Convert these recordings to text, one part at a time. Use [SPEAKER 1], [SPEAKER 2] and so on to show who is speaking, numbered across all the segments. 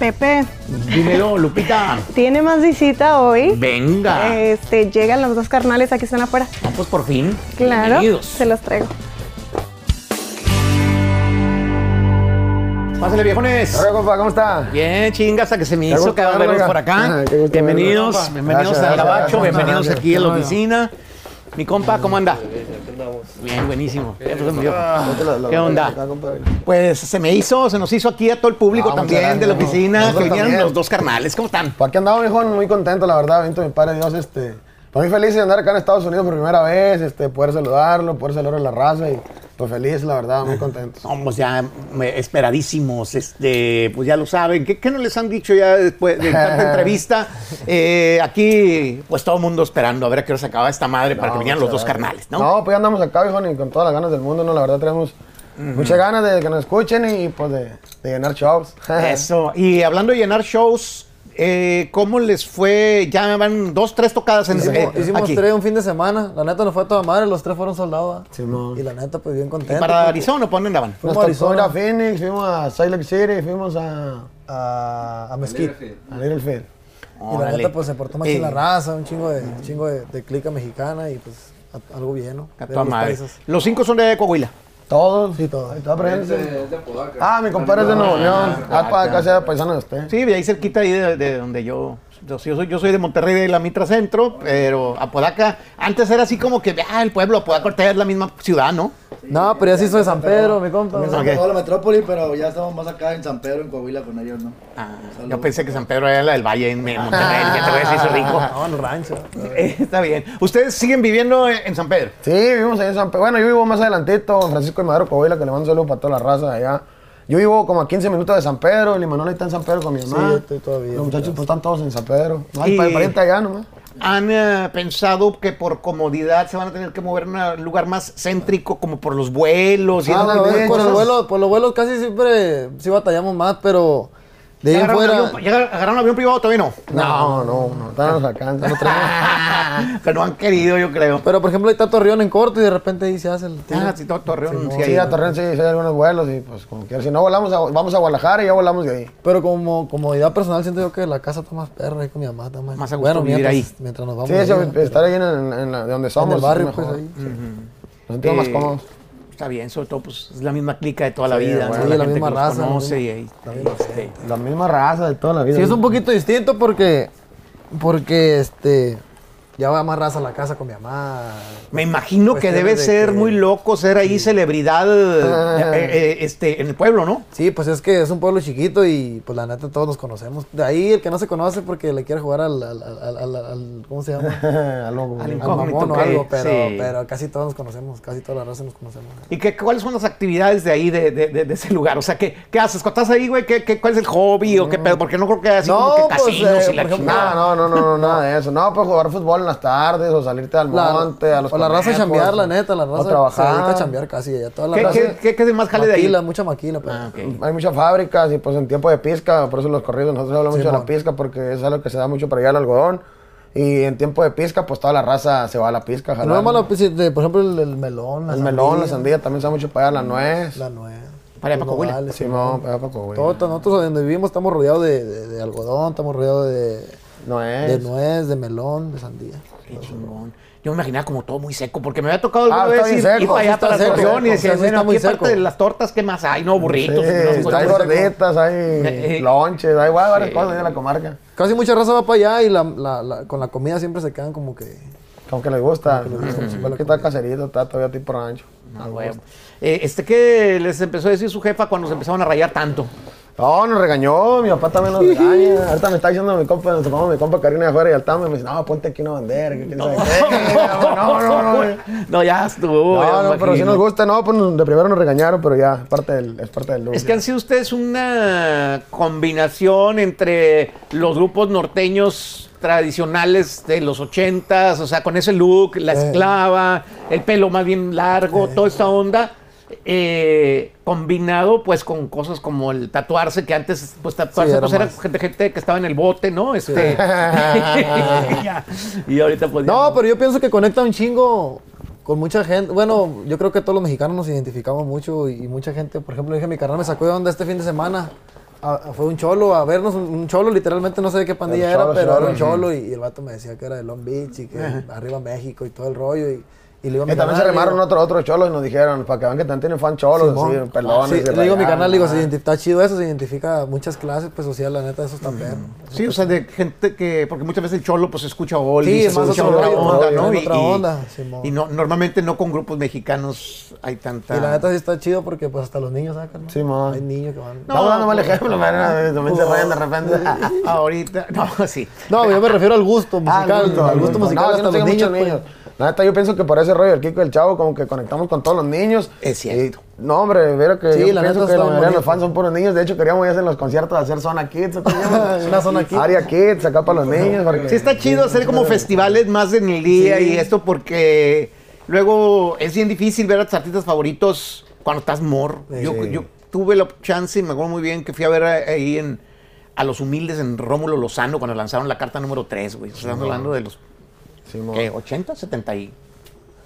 [SPEAKER 1] Pepe,
[SPEAKER 2] Dímelo, Lupita.
[SPEAKER 1] tiene más visita hoy.
[SPEAKER 2] Venga.
[SPEAKER 1] Este, llegan los dos carnales, aquí están afuera.
[SPEAKER 2] No, pues por fin.
[SPEAKER 1] Claro,
[SPEAKER 2] Bienvenidos.
[SPEAKER 1] se los traigo.
[SPEAKER 2] Pásale, viejones.
[SPEAKER 3] Hola, compa, ¿cómo está?
[SPEAKER 2] Bien, chinga, hasta que se me hizo
[SPEAKER 3] gusto
[SPEAKER 2] que verlos
[SPEAKER 3] verlo,
[SPEAKER 2] por acá. Bienvenidos,
[SPEAKER 3] verlo.
[SPEAKER 2] bienvenidos
[SPEAKER 3] Gracias,
[SPEAKER 2] al
[SPEAKER 3] gracias,
[SPEAKER 2] Gabacho,
[SPEAKER 3] gracias.
[SPEAKER 2] bienvenidos
[SPEAKER 3] Gracias.
[SPEAKER 2] aquí en la oficina. Mi compa, ¿cómo anda? Bien, buenísimo. ¿Qué onda? Pues se me hizo, se nos hizo aquí a todo el público
[SPEAKER 3] Ah,
[SPEAKER 2] también de la
[SPEAKER 3] gracias,
[SPEAKER 2] oficina, que vinieron los dos carnales. ¿Cómo están?
[SPEAKER 3] Pues aquí andamos, viejo, muy contento, la verdad. Bendito mi padre Dios, este. Pues muy feliz de andar acá en Estados Unidos por primera vez, este, poder saludarlo, poder saludar a la raza y pues feliz, la verdad, muy contento.
[SPEAKER 2] Somos ya eh, esperadísimos, este, pues ya lo saben. ¿Qué, qué no les han dicho ya después de tanta entrevista? Eh, aquí, pues todo el mundo esperando a ver a qué hora se acaba esta madre para que vinieran los dos carnales, ¿no?
[SPEAKER 3] No, pues ya andamos acá, viejo, y con todas las ganas del mundo, ¿no? La verdad tenemos muchas ganas de que nos escuchen y pues de, de llenar shows.
[SPEAKER 2] Eso. Y hablando de llenar shows, eh, ¿cómo les fue? Ya van dos, tres tocadas en
[SPEAKER 4] Hicimos,
[SPEAKER 2] eh,
[SPEAKER 4] hicimos
[SPEAKER 2] aquí.
[SPEAKER 4] tres un fin de semana. La neta nos fue a toda madre, los tres fueron soldados.
[SPEAKER 3] Simón.
[SPEAKER 4] y la neta, pues bien
[SPEAKER 2] ¿Y
[SPEAKER 4] contentos.
[SPEAKER 2] para
[SPEAKER 4] porque
[SPEAKER 2] Arizona o para dónde andaban?
[SPEAKER 3] Nos
[SPEAKER 4] Fuimos a Arizona.
[SPEAKER 3] a Phoenix, fuimos a Lake City, fuimos a,
[SPEAKER 4] A, a Mesquite.
[SPEAKER 3] a Littlefield.
[SPEAKER 4] Y la neta, pues se portó más
[SPEAKER 2] Eh,
[SPEAKER 4] la raza, un chingo de, un chingo de, de clica mexicana y pues a- algo bien, ¿no?
[SPEAKER 2] A toda madre. Los cinco son de Coahuila.
[SPEAKER 3] Todos.
[SPEAKER 4] Sí, todos.
[SPEAKER 3] Ahí está, presente. Ah, mi compadre es de Nuevo León. Ah, para acá sea paisano de usted.
[SPEAKER 2] Sí, de ahí cerquita ahí de, de donde yo, yo, yo soy, yo soy de Monterrey de la Mitra Centro, pero Apodaca, antes era así como que, ah, el pueblo, Apodaca ahorita es la misma ciudad, ¿no?
[SPEAKER 4] No, pero ya se hizo de San Pedro, mi compa.
[SPEAKER 5] San Pedro, la metrópoli, pero ya estamos más acá en San Pedro, en Coahuila con ellos, ¿no?
[SPEAKER 2] Ah, yo pensé que San Pedro era la del Valle en Monterrey, que te voy a decir, rico.
[SPEAKER 4] No, en rancho.
[SPEAKER 2] Está bien. ¿Ustedes siguen viviendo en San Pedro?
[SPEAKER 3] Sí, vivimos ahí en San Pedro. Bueno, yo vivo más adelantito, en Francisco de Madero, Coahuila, que le mando un saludo para toda la raza de allá. Yo vivo como a 15 minutos de San Pedro, el Imanol está en San Pedro con mi mamá.
[SPEAKER 4] yo estoy todavía.
[SPEAKER 3] Los muchachos pues están todos en San Pedro. No hay
[SPEAKER 2] Y-
[SPEAKER 3] allá nomás.
[SPEAKER 2] ¿Han eh, pensado que por comodidad se van a tener que mover a un lugar más céntrico, como por los vuelos? y
[SPEAKER 3] Ah, no,
[SPEAKER 4] por, los vuelos, por los vuelos casi siempre sí batallamos más, pero de ahí
[SPEAKER 2] ¿Ya
[SPEAKER 4] en
[SPEAKER 2] agarraron,
[SPEAKER 4] fuera.
[SPEAKER 2] avión, ya agarraron avión privado? Todavía no.
[SPEAKER 3] No, no, no, todavía nos alcanza. No.
[SPEAKER 2] Pero no han querido, yo creo.
[SPEAKER 4] Pero por ejemplo, ahí está Torreón en corto y de repente ahí se hace el tiro.
[SPEAKER 2] Ah, sí, todo Torreón. sí,
[SPEAKER 3] Sí,
[SPEAKER 2] ahí.
[SPEAKER 3] a Torreón sí, sí hay algunos vuelos y pues como quieras. Si no volamos, a- vamos a Guadalajara y ya volamos de ahí.
[SPEAKER 4] Pero como comodidad personal siento yo que la casa está más perra ahí con mi mamá está más,
[SPEAKER 2] Más a gusto
[SPEAKER 4] bueno,
[SPEAKER 2] vivir
[SPEAKER 4] mientras,
[SPEAKER 2] ahí.
[SPEAKER 4] mientras nos vamos
[SPEAKER 3] Sí, eso,
[SPEAKER 4] ahí, ¿no?
[SPEAKER 3] estar ahí en, en- en la- de donde somos.
[SPEAKER 4] en el barrio
[SPEAKER 3] es
[SPEAKER 4] pues ahí. sí.
[SPEAKER 3] Nos sentimos más
[SPEAKER 2] Eh,
[SPEAKER 3] cómodos.
[SPEAKER 2] Está bien, sobre todo pues es la misma clica de toda la
[SPEAKER 3] Sí,
[SPEAKER 2] vida,
[SPEAKER 3] bueno,
[SPEAKER 2] ¿no?
[SPEAKER 4] la
[SPEAKER 2] gente
[SPEAKER 4] misma
[SPEAKER 2] que
[SPEAKER 4] raza, la misma-
[SPEAKER 2] y ahí,
[SPEAKER 4] la misma-
[SPEAKER 3] La misma raza de toda la vida.
[SPEAKER 4] Sí, es un poquito distinto porque porque este ya va más raza a la casa con mi mamá.
[SPEAKER 2] Me imagino que debe
[SPEAKER 4] de
[SPEAKER 2] ser
[SPEAKER 4] que-
[SPEAKER 2] muy loco ser ahí celebridad eh, eh, este, en el pueblo, ¿no?
[SPEAKER 4] Sí, pues es que es un pueblo chiquito y pues la neta todos nos conocemos. De ahí el que no se conoce porque le quiere jugar al, al, al, al- al- ¿cómo se llama?
[SPEAKER 2] Al
[SPEAKER 4] mamón o algo, pero,
[SPEAKER 2] sí.
[SPEAKER 4] pero casi todos nos conocemos, casi toda la raza nos conocemos.
[SPEAKER 2] ¿Y qué, cuáles son las actividades de ahí, de, de- de- de ese lugar? O sea, ¿qué, qué haces? Cuando estás ahí, güey, ¿qué, qué, cuál es el hobby o qué pedo? Porque no creo que haya así como
[SPEAKER 4] No,
[SPEAKER 2] que
[SPEAKER 4] pues,
[SPEAKER 2] casinos
[SPEAKER 4] eh,
[SPEAKER 2] y la
[SPEAKER 4] por ejemplo.
[SPEAKER 3] No, no, no, no, no, nada de eso. No, pues jugar fútbol las tardes o salirte al
[SPEAKER 4] La-
[SPEAKER 3] monte, a los
[SPEAKER 4] o la raza chambear, la neta, la
[SPEAKER 3] o
[SPEAKER 4] raza se
[SPEAKER 3] trabajar.
[SPEAKER 4] dedica a chambear casi allá. Toda la
[SPEAKER 2] ¿Qué,
[SPEAKER 4] raza,
[SPEAKER 2] qué, qué- qué es más jale de ahí?
[SPEAKER 4] maquila, mucha maquila, pues.
[SPEAKER 2] Ah, ok.
[SPEAKER 3] Hay muchas fábricas y pues en tiempo de pizca, por eso los corridos, nosotros hablamos mucho de la pizca porque es algo que se da mucho para allá el algodón. Y en tiempo de pizca, pues toda la raza se va a la pizca.
[SPEAKER 4] No es malo, pues, sí, de, por ejemplo, el, el melón, la
[SPEAKER 3] el melón, la sandía también se da mucho para allá, la nuez.
[SPEAKER 4] La nuez.
[SPEAKER 2] Para allá, para Coahuila.
[SPEAKER 4] nogales,
[SPEAKER 3] Simón, para poco, güey.
[SPEAKER 4] Todo, nosotros donde vivimos estamos rodeados de, de- de algodón, estamos rodeados de,
[SPEAKER 3] Nuez.
[SPEAKER 4] de nuez, de melón, de sandía.
[SPEAKER 2] Qué chingón. Yo me imaginaba como todo muy seco, porque me había tocado alguna
[SPEAKER 3] Ah, bien
[SPEAKER 2] ir, para allá para
[SPEAKER 3] seco,
[SPEAKER 2] Torreón y decía, bueno, aquí aparte de las tortas, ¿qué más hay? No, burritos.
[SPEAKER 3] Sí,
[SPEAKER 2] no,
[SPEAKER 3] hay gorditas, hay
[SPEAKER 2] Eh,
[SPEAKER 3] lonches, hay varias
[SPEAKER 2] Sí.
[SPEAKER 3] cosas ahí en la comarca.
[SPEAKER 4] Casi mucha raza va para allá y la, la- la- con la comida siempre se quedan como que...
[SPEAKER 3] Como que les gusta.
[SPEAKER 4] Como que les gusta,
[SPEAKER 3] está caserito, está todavía tipo rancho.
[SPEAKER 2] Ah. Eh, este, ¿qué les empezó a decir su jefa cuando se empezaron a rayar tanto?
[SPEAKER 3] No, nos regañó, mi papá también nos regaña. Ahorita me está diciendo mi compa, nos tomamos mi compa Karina de afuera y al tamo me dice, no, ponte aquí una bandera, que quién sabe qué. No, no, no. No,
[SPEAKER 2] No, ya estuvo.
[SPEAKER 3] no, no, pero si nos gusta, no, pues de primero nos regañaron, pero ya, es parte del, es parte del look.
[SPEAKER 2] Es que han sido ustedes una combinación entre los grupos norteños tradicionales de los ochentas, o sea, con ese look, la esclava, el pelo más bien largo, toda esta onda, eh, combinado pues con cosas como el tatuarse, que antes pues tatuarse
[SPEAKER 4] Sí, era
[SPEAKER 2] pues era gente, gente que estaba en el bote, ¿no? Este, ya. y ahorita pues ya
[SPEAKER 4] No, pero yo pienso que conecta un chingo con mucha gente. Bueno, yo creo que todos los mexicanos nos identificamos mucho y, y mucha gente, por ejemplo, dije, mi carnal me sacó de onda este fin de semana. a- fue un cholo a vernos, un, un cholo, literalmente no sé de qué pandilla
[SPEAKER 3] El cholo,
[SPEAKER 4] era, pero
[SPEAKER 3] cholo.
[SPEAKER 4] era un cholo y, y el vato me decía que era de Long Beach y que arriba México y todo el rollo. Y, y le digo
[SPEAKER 3] Y también se
[SPEAKER 4] carnal,
[SPEAKER 3] remaron
[SPEAKER 4] digo,
[SPEAKER 3] otro, otro cholos y nos dijeron, para que vean que también tienen fan cholos,
[SPEAKER 4] Simón.
[SPEAKER 3] así, pelones.
[SPEAKER 4] Sí,
[SPEAKER 3] y
[SPEAKER 4] le digo mi canal, digo, se identifica, está chido eso, se identifica muchas clases pues social, la neta, eso está perro.
[SPEAKER 2] Sí, o sea, de gente que, porque muchas veces el cholo pues escucha oldies,
[SPEAKER 4] Sí, es más
[SPEAKER 2] escucha otra
[SPEAKER 4] rollo,
[SPEAKER 2] onda,
[SPEAKER 4] ¿no?
[SPEAKER 2] ¿no?
[SPEAKER 4] Otra onda, Simón.
[SPEAKER 2] y no, normalmente no con grupos mexicanos hay tanta...
[SPEAKER 4] Y la neta sí está chido porque pues hasta los niños sacan, ¿no?
[SPEAKER 3] Simón.
[SPEAKER 4] Hay niños que van...
[SPEAKER 3] Estamos dando mal ejemplo, también se rayan de repente.
[SPEAKER 2] Ahorita, no, sí.
[SPEAKER 4] No, yo me refiero al gusto
[SPEAKER 3] Ah,
[SPEAKER 4] musical, al gusto musical
[SPEAKER 3] No, sí
[SPEAKER 4] hasta los niños, pues.
[SPEAKER 3] Neta, yo pienso que por ese rollo del Kiko y el Chavo, como que conectamos con todos los niños.
[SPEAKER 2] Es cierto.
[SPEAKER 3] Y, no, hombre, mira que
[SPEAKER 4] Sí,
[SPEAKER 3] yo
[SPEAKER 4] la
[SPEAKER 3] pienso que la
[SPEAKER 4] está
[SPEAKER 3] mayoría de los fans son puros niños. De hecho, queríamos ir a hacer los conciertos a hacer Zona Kids.
[SPEAKER 4] Una Zona Kids.
[SPEAKER 3] Área Kids, acá para los niños. porque-
[SPEAKER 2] Sí, está chido hacer como festivales más en el día y esto porque luego es bien difícil ver a tus artistas favoritos cuando estás morro. Yo,
[SPEAKER 3] Sí.
[SPEAKER 2] yo tuve la chance, y me acuerdo muy bien, que fui a ver ahí en, a los humildes en Rómulo Lozano cuando lanzaron la carta número 3, güey. Estamos hablando de los
[SPEAKER 3] Sí,
[SPEAKER 2] ¿qué, 80, 70 y...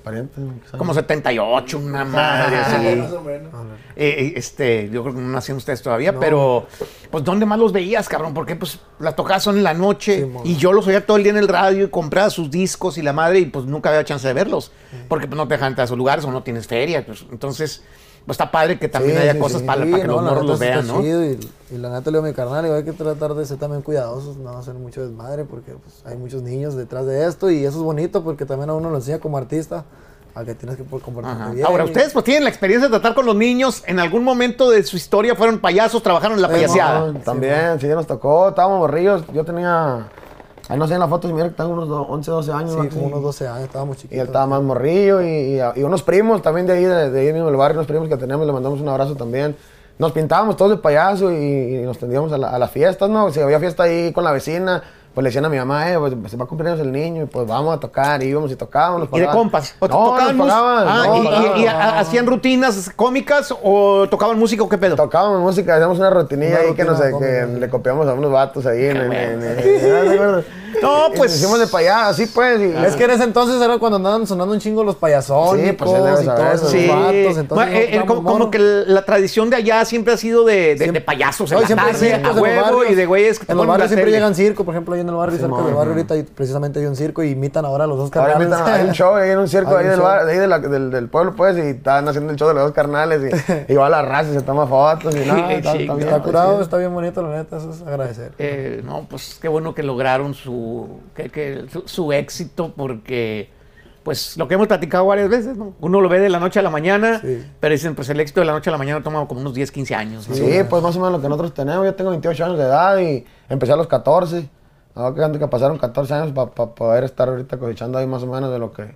[SPEAKER 3] parientes, quizás.
[SPEAKER 2] Como 78, una madre así.
[SPEAKER 5] Más o menos.
[SPEAKER 2] Eh, eh, este, yo creo que no nacían ustedes todavía, pero pues ¿dónde más los veías, cabrón? Porque pues las tocadas son en la noche
[SPEAKER 4] Sí,
[SPEAKER 2] y yo los oía todo el día en el radio y compraba sus discos y la madre y pues nunca había chance de verlos. Porque pues no te dejan entrar a esos lugares o no tienes feria. pues, entonces, pues está padre que también
[SPEAKER 3] Sí,
[SPEAKER 2] haya
[SPEAKER 3] sí,
[SPEAKER 2] cosas
[SPEAKER 3] sí.
[SPEAKER 2] para,
[SPEAKER 4] Sí,
[SPEAKER 2] para que
[SPEAKER 4] no,
[SPEAKER 2] los morros los
[SPEAKER 4] sí
[SPEAKER 2] vean, ¿no?
[SPEAKER 4] chido y, y la neta le digo a mi carnal, digo, hay que tratar de ser también cuidadosos, no hacer mucho desmadre porque pues, hay muchos niños detrás de esto y eso es bonito porque también a uno lo enseña como artista a que tienes que poder comportarte
[SPEAKER 2] Ajá.
[SPEAKER 4] bien.
[SPEAKER 2] Ahora, ustedes pues tienen la experiencia de tratar con los niños. ¿En algún momento de su historia fueron payasos, trabajaron en la
[SPEAKER 4] Sí,
[SPEAKER 2] payaseada?
[SPEAKER 3] No, también, sí, nos tocó. Estábamos morrillos. Yo tenía. Ahí no sé en la foto, mira que tengo unos do- 11, 12 años.
[SPEAKER 4] Sí,
[SPEAKER 3] ¿no?
[SPEAKER 4] como unos 12 años, estábamos
[SPEAKER 3] Y
[SPEAKER 4] chiquitos.
[SPEAKER 3] él estaba más morrillo y, y- y unos primos también de ahí, de, de ahí mismo del barrio, unos primos que teníamos, le mandamos un abrazo también. Nos pintábamos todos de payaso y, y nos tendíamos a, la- a las fiestas, ¿no? Si había fiesta ahí con la vecina, pues le decían a mi mamá, eh, pues se va a cumplir años el niño, y pues vamos a tocar, y íbamos y tocábamos. nos
[SPEAKER 2] ¿Y de compas? ¿O
[SPEAKER 3] no,
[SPEAKER 2] tocaban
[SPEAKER 3] nos
[SPEAKER 2] mus-
[SPEAKER 3] pagaban,
[SPEAKER 2] Ah,
[SPEAKER 3] no,
[SPEAKER 2] y- y- y, ha- hacían rutinas cómicas o tocaban música o qué pedo?
[SPEAKER 3] Tocábamos música, hacíamos una rutinilla
[SPEAKER 4] Una
[SPEAKER 3] ahí que, no sé, que le copiamos a unos vatos ahí en, en, en- en- ¿no?
[SPEAKER 2] No, pues-
[SPEAKER 3] nos hicimos de payaso, así pues. y-
[SPEAKER 4] Es que en ese entonces era cuando andaban sonando un chingo los payasones
[SPEAKER 3] Sí, pues,
[SPEAKER 4] y todos
[SPEAKER 3] eso.
[SPEAKER 4] esos
[SPEAKER 2] Sí.
[SPEAKER 4] vatos, entonces
[SPEAKER 2] Bueno, eh, eh, como, como que la tradición de allá siempre ha sido de, de- de payasos en
[SPEAKER 4] No, y
[SPEAKER 2] la tarde,
[SPEAKER 4] circos
[SPEAKER 2] a
[SPEAKER 4] en
[SPEAKER 2] huevo
[SPEAKER 4] barrios.
[SPEAKER 2] y de güeyes que
[SPEAKER 4] En los barrios siempre llegan circo, por ejemplo, ahí en el barrio, cerca del barrio ahorita precisamente hay un circo y imitan ahora a los dos
[SPEAKER 3] Ahora
[SPEAKER 4] carnales.
[SPEAKER 3] invitan a- hay un show ahí en un circo ahí,
[SPEAKER 4] un
[SPEAKER 3] del, bar- ahí de la- del, del pueblo, pues, y están haciendo el show de los dos carnales y, y va la raza y se toma fotos y nada.
[SPEAKER 2] Sí,
[SPEAKER 3] está,
[SPEAKER 2] sí,
[SPEAKER 4] curado, está bien bonito, la neta, eso es agradecer.
[SPEAKER 2] Eh, no, pues qué bueno que lograron su, que, que su, su éxito porque, pues lo que hemos platicado varias veces, ¿no? Uno lo ve de la noche a la mañana,
[SPEAKER 4] Sí.
[SPEAKER 2] pero dicen, pues el éxito de la noche a la mañana toma como unos 10, 15 años. ¿no?
[SPEAKER 3] Sí, pues más o menos lo que nosotros tenemos. Yo tengo 28 años de edad y empecé a los 14. Ahora que pasaron 14 años para poder estar ahorita cosechando ahí más o menos de lo que,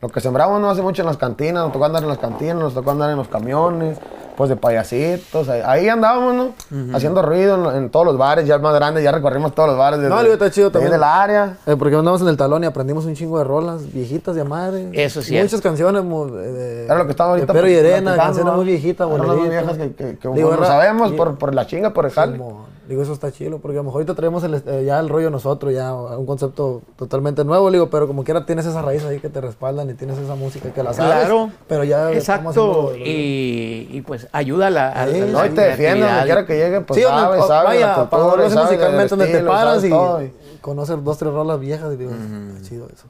[SPEAKER 3] lo que sembramos no hace mucho en las cantinas. Nos tocó andar en las cantinas, nos tocó andar en los camiones, pues de payasitos. Ahí, ahí andábamos, ¿no? Haciendo ruido en, en todos los bares, ya más grandes, ya recorrimos todos los bares.
[SPEAKER 4] No, digo, está chido también.
[SPEAKER 3] del área.
[SPEAKER 4] Eh, porque andamos en el talón y aprendimos un chingo de rolas viejitas de madre.
[SPEAKER 2] Eso sí
[SPEAKER 4] Muchas
[SPEAKER 2] es.
[SPEAKER 4] canciones eh, de,
[SPEAKER 3] Era lo que estaba ahorita
[SPEAKER 4] Pero y Arena, canciones muy viejitas,
[SPEAKER 3] Rolas muy viejas que, que, que
[SPEAKER 4] Digo,
[SPEAKER 3] no sabemos
[SPEAKER 4] y-
[SPEAKER 3] por, por la chinga, por el jale.
[SPEAKER 4] Digo, eso está chido, porque a lo mejor ahorita traemos el, eh, ya el rollo nosotros, ya un concepto totalmente nuevo, digo, pero como quiera tienes esa raíz ahí que te respaldan y tienes esa música que la sabes.
[SPEAKER 2] Claro.
[SPEAKER 4] Pero ya
[SPEAKER 2] Exacto, y, y, pues ayuda a la,
[SPEAKER 4] Sí,
[SPEAKER 2] a la
[SPEAKER 3] No, y te defiende donde quiera que llegue, pues
[SPEAKER 4] sí, donde-
[SPEAKER 3] sabe,
[SPEAKER 4] o-
[SPEAKER 3] sabe
[SPEAKER 4] vaya,
[SPEAKER 3] la
[SPEAKER 4] para
[SPEAKER 3] cultura,
[SPEAKER 4] valorarse
[SPEAKER 3] sabe del
[SPEAKER 4] musicalmente donde te paras y
[SPEAKER 3] y-
[SPEAKER 4] conocer dos, tres rolas viejas y digo, está chido eso.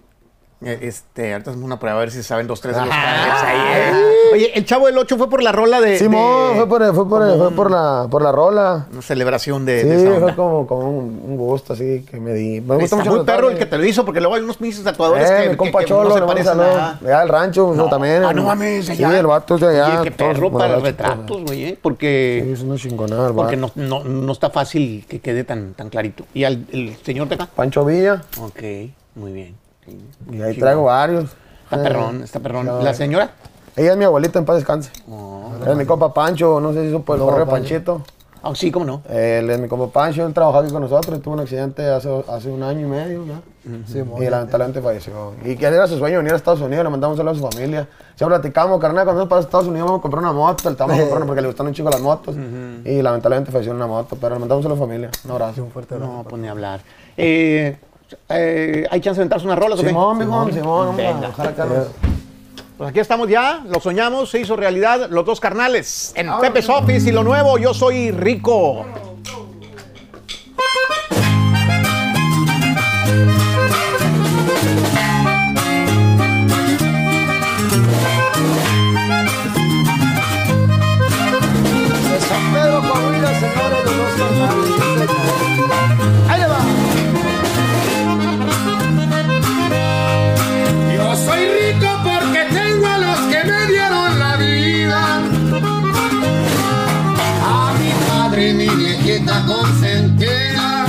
[SPEAKER 2] Eh, Este, ahorita hacemos una prueba a ver si saben dos, tres de los canales ahí. ¿eh? Oye, el Chavo del 8 fue por la rola de.
[SPEAKER 3] Simón,
[SPEAKER 2] de-
[SPEAKER 3] fue, por, fue, por, fue por, la, por la rola.
[SPEAKER 2] Una celebración de,
[SPEAKER 3] Sí,
[SPEAKER 2] de esa onda.
[SPEAKER 3] fue como, como un, un gusto así que me di. Me gusta mucho
[SPEAKER 2] muy
[SPEAKER 3] los
[SPEAKER 2] perro el que te lo hizo, porque luego hay unos pinches tatuadores
[SPEAKER 3] Eh,
[SPEAKER 2] que,
[SPEAKER 3] mi compa
[SPEAKER 2] que- que
[SPEAKER 3] Cholo,
[SPEAKER 2] no se parecen nada.
[SPEAKER 3] Allá del rancho,
[SPEAKER 2] No.
[SPEAKER 3] también.
[SPEAKER 2] Ah, no mames,
[SPEAKER 3] Sí,
[SPEAKER 2] allá.
[SPEAKER 3] el vato es de allá.
[SPEAKER 2] Oye, qué perro para
[SPEAKER 3] allá,
[SPEAKER 2] retratos, güey, ¿eh?
[SPEAKER 3] Sí,
[SPEAKER 2] Porque,
[SPEAKER 3] es una chingonada,
[SPEAKER 2] porque no, no, no está fácil que quede tan, tan clarito. ¿Y al, el señor de acá?
[SPEAKER 3] Pancho Villa,
[SPEAKER 2] Ok, muy bien. Sí.
[SPEAKER 3] y ahí traigo varios.
[SPEAKER 2] Está
[SPEAKER 3] Eh,
[SPEAKER 2] perrón, está perrón.
[SPEAKER 3] no.
[SPEAKER 2] ¿La señora?
[SPEAKER 3] Ella es mi abuelita, en paz descanse.
[SPEAKER 2] Oh.
[SPEAKER 3] Él es mi compa Pancho, no sé si supo el
[SPEAKER 4] No,
[SPEAKER 3] correo. Panchito.
[SPEAKER 2] Ah, sí, cómo no.
[SPEAKER 3] Él es mi compa Pancho, él trabajaba aquí con nosotros, tuvo un accidente hace, hace un año y medio ya.
[SPEAKER 4] Sí, mo-
[SPEAKER 3] Y lamentablemente falleció. Y que era su sueño venir a Estados Unidos, le mandamos un saludo a su familia. Ya platicamos, carnal, cuando nos para Estados Unidos vamos a comprar una moto, el estamos comprando porque le gustan un chico las motos. Y lamentablemente falleció en una moto, pero le mandamos a la familia. Un abrazo.
[SPEAKER 4] un fuerte abrazo.
[SPEAKER 2] No, pone a hablar. Eh, eh, ¿hay chance de aventarse unas rolas?
[SPEAKER 3] Simón, Simón, Simón,
[SPEAKER 2] Venga.
[SPEAKER 3] Ojalá, Carlos. Eh.
[SPEAKER 2] Pues aquí estamos ya, lo soñamos, se hizo realidad, los dos carnales, en Ahora, Pepe's Office y lo nuevo, yo soy rico. San Pedro Coahuila, señores, los dos carnales.
[SPEAKER 3] La consentía.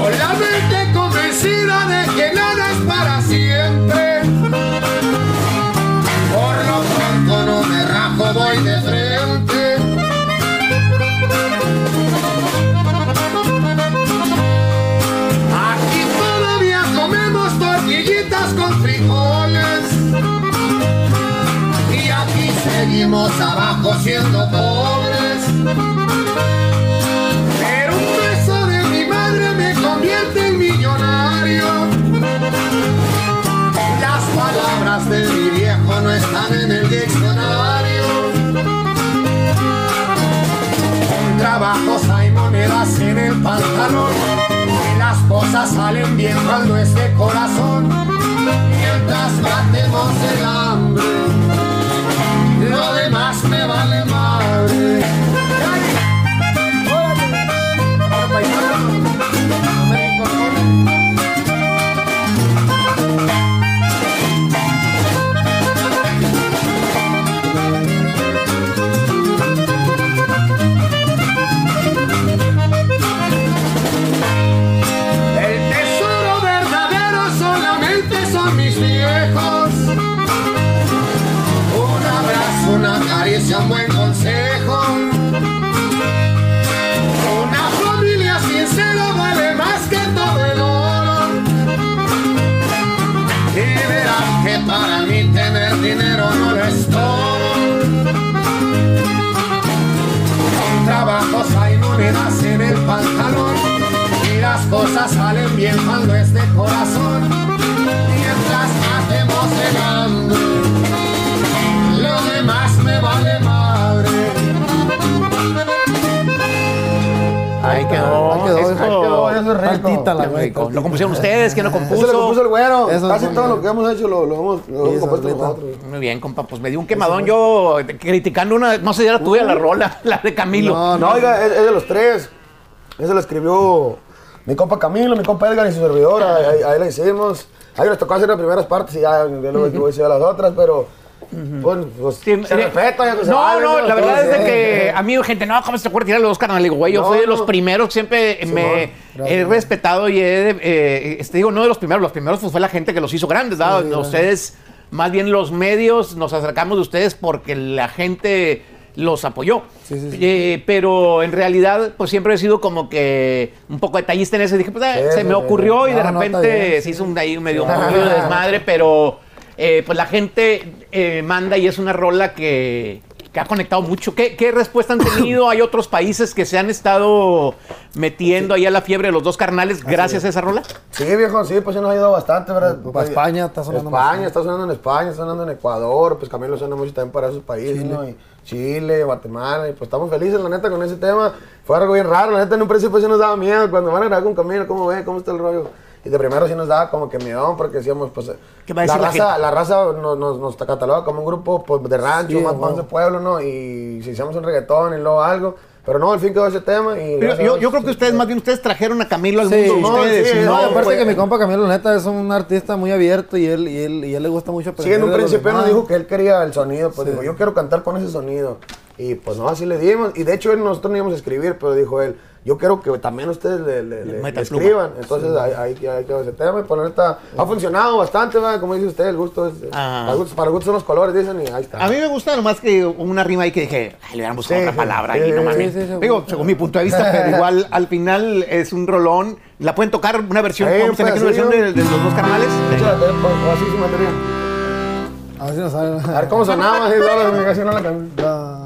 [SPEAKER 3] Con la mente convencida de que nada es para siempre. Por lo pronto no me rajo, voy de frente. Aquí todavía comemos tortillitas con frijoles. Y aquí seguimos abajo siendo pobres. Trabajos hay monedas en el pantalón. Y las cosas salen bien cuando es de corazón. Mientras matemos el hambre, cosas salen bien cuando es de corazón. Mientras hacemos el hambre, lo demás me vale madre.
[SPEAKER 2] Ahí quedó.
[SPEAKER 4] Ahí quedó, ahí quedó,
[SPEAKER 6] eso es rico.
[SPEAKER 4] Altita la güey.
[SPEAKER 2] rico. Lo compusieron ustedes, ¿quién lo compuso?
[SPEAKER 6] Eso lo compuso el güero.
[SPEAKER 4] Eso
[SPEAKER 6] Casi todo lo que hemos hecho lo, lo hemos, lo hemos compuesto nosotros.
[SPEAKER 2] Muy bien, compa, pues me dio un quemadón yo eh, criticando una, no sé si era tuya la rola, la de Camilo.
[SPEAKER 4] No,
[SPEAKER 6] No, oiga, es, es de los tres. Ese lo escribió mi compa Camilo, mi compa Edgar y su servidora. Ahí, ahí la hicimos. Ahí nos tocó hacer las primeras partes y ya luego voy a decir a las otras, pero pues, pues,
[SPEAKER 2] Sí,
[SPEAKER 6] se
[SPEAKER 2] eh,
[SPEAKER 6] respeta.
[SPEAKER 2] no, no, la verdad es de que a mí gente, no, ¿cómo se te ocurre tirarle dos carnal? Le digo, güey, yo
[SPEAKER 6] No,
[SPEAKER 2] soy de los
[SPEAKER 6] no.
[SPEAKER 2] primeros siempre me he respetado y he, eh, este, digo, no de los primeros, los primeros pues, fue la gente que los hizo grandes, ¿verdad? ustedes, más bien los medios, nos acercamos de ustedes porque la gente los apoyó.
[SPEAKER 4] Sí, sí, sí.
[SPEAKER 2] Eh, pero en realidad, pues siempre he sido como que un poco detallista en eso. Dije, pues eh,
[SPEAKER 6] Sí,
[SPEAKER 2] se
[SPEAKER 6] sí,
[SPEAKER 2] me
[SPEAKER 6] sí.
[SPEAKER 2] ocurrió y de
[SPEAKER 4] No,
[SPEAKER 2] repente se hizo un, ahí medio de desmadre, pero eh, pues la gente eh, manda y es una rola que, que ha conectado mucho. ¿Qué, qué respuesta han tenido? Hay otros países que se han estado metiendo ahí a la fiebre de los dos carnales gracias a esa rola.
[SPEAKER 6] Sí, viejo, sí, pues sí nos ha ayudado bastante, ¿verdad?
[SPEAKER 4] Para España está sonando más.
[SPEAKER 6] España, está sonando en España, está sonando en Ecuador, pues Camilo suena mucho también para esos países, ¿no? Y Chile, Guatemala, y pues estamos felices, la neta, con ese tema. Fue algo bien raro, la neta, en un principio sí nos daba miedo, cuando van a grabar con Camilo, ¿cómo ve? ¿Cómo está el rollo? Y de primero sí nos daba como que miedo, porque decíamos, pues,
[SPEAKER 2] ¿Qué va a
[SPEAKER 6] la,
[SPEAKER 2] decir la
[SPEAKER 6] raza, la raza nos, nos, nos cataloga como un grupo pues, de rancho,
[SPEAKER 4] Sí,
[SPEAKER 6] más,
[SPEAKER 4] wow.
[SPEAKER 6] más de pueblo, ¿no? Y si hicimos un reggaetón y luego algo, pero no, al fin quedó ese tema y...
[SPEAKER 2] Yo, yo- yo creo que ustedes, más bien, ustedes trajeron a Camilo al
[SPEAKER 4] Sí,
[SPEAKER 2] mundo.
[SPEAKER 6] no,
[SPEAKER 2] ustedes,
[SPEAKER 6] sí,
[SPEAKER 2] no,
[SPEAKER 4] aparte
[SPEAKER 2] fue-
[SPEAKER 4] que mi compa Camilo Neta es un artista muy abierto y él, y él, y él le gusta mucho
[SPEAKER 6] Sí, en un principio nos dijo que él quería el sonido, pues
[SPEAKER 4] Sí.
[SPEAKER 6] dijo, yo quiero cantar con ese sonido. Y pues no, así le dimos. Y de hecho él, nosotros no íbamos a escribir, pero dijo él, yo quiero que también ustedes le, le- le-
[SPEAKER 2] metan
[SPEAKER 6] le
[SPEAKER 2] pluma.
[SPEAKER 6] escriban. Entonces ahí, ahí, ahí quedó ese tema. Y pues la neta, ha funcionado bastante, ¿verdad? como dice usted, el gusto es...
[SPEAKER 2] Ah.
[SPEAKER 6] Para gustos, para gustos son los colores, dicen, y ahí está.
[SPEAKER 2] A mí me gusta nomás que una rima ahí que dije, le hubieran buscado
[SPEAKER 6] Sí,
[SPEAKER 2] otra
[SPEAKER 6] sí,
[SPEAKER 2] palabra
[SPEAKER 6] sí,
[SPEAKER 2] ahí, no
[SPEAKER 6] sí,
[SPEAKER 2] mames.
[SPEAKER 4] sí, sí,
[SPEAKER 2] Digo, según mi punto de vista, pero igual al final es un rolón. ¿La pueden tocar una versión?
[SPEAKER 6] Sí,
[SPEAKER 2] ¿Vamos a aquí una versión de, de los dos carnales?
[SPEAKER 6] Pues, o así sin materia.
[SPEAKER 4] A ver si nos sale.
[SPEAKER 6] A ver cómo sonaba, así, ahora casi no la cambié.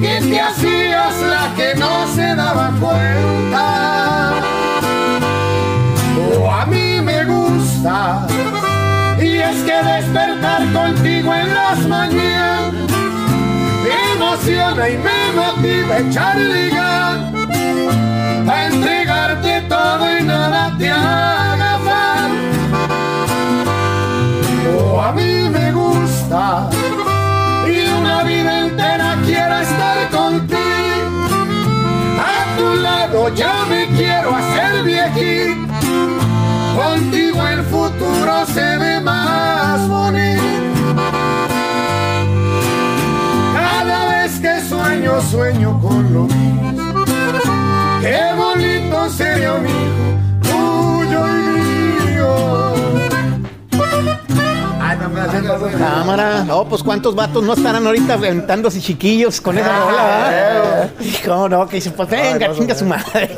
[SPEAKER 7] que te hacías la que no se daba cuenta. Oh, a mí me gusta y es que despertar contigo en las mañanas me emociona y me motiva a echarle ganas a entregarte todo y nada te haga falta. Oh, a mí me gusta ya me quiero hacer viejito. Contigo el futuro se ve más bonito. Cada vez que sueño, sueño con lo mismo.
[SPEAKER 2] Cámara. No, pues cuántos vatos no estarán ahorita aventándose chiquillos con esa rola, ¿verdad? Hijo, no, que dice, pues venga, chinga su madre.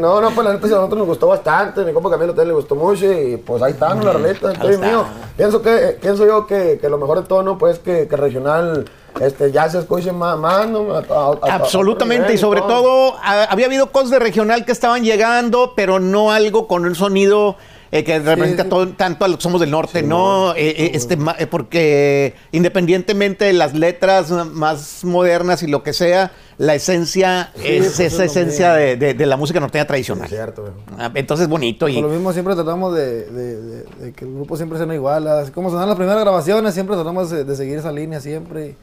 [SPEAKER 3] No, no, pues la neta a nosotros nos gustó bastante, mi compa Camilo también le gustó mucho y pues ahí están la estoy
[SPEAKER 2] está.
[SPEAKER 3] mío. Pienso que, pienso yo que, que lo mejor de todo, ¿no? Pues que, que regional este, ya se escuche más, más ¿no? A- a-
[SPEAKER 2] Absolutamente,
[SPEAKER 3] a-
[SPEAKER 2] y sobre todo había habido cosas de regional que estaban llegando, pero no algo con un sonido eh, que representa
[SPEAKER 4] sí.
[SPEAKER 2] todo- tanto a los que somos del norte, ¿no? Eh, eh, este, ma- eh, porque independientemente de las letras más modernas y lo que sea, la esencia es
[SPEAKER 4] pues,
[SPEAKER 2] esa
[SPEAKER 4] es lo
[SPEAKER 2] esencia de, de- de la música norteña tradicional.
[SPEAKER 3] Es cierto.
[SPEAKER 2] Ah, Entonces bonito y
[SPEAKER 4] Por lo mismo siempre tratamos de, que el grupo siempre sea igual. Así como sonaron las primeras grabaciones, siempre tratamos de, seguir esa línea siempre.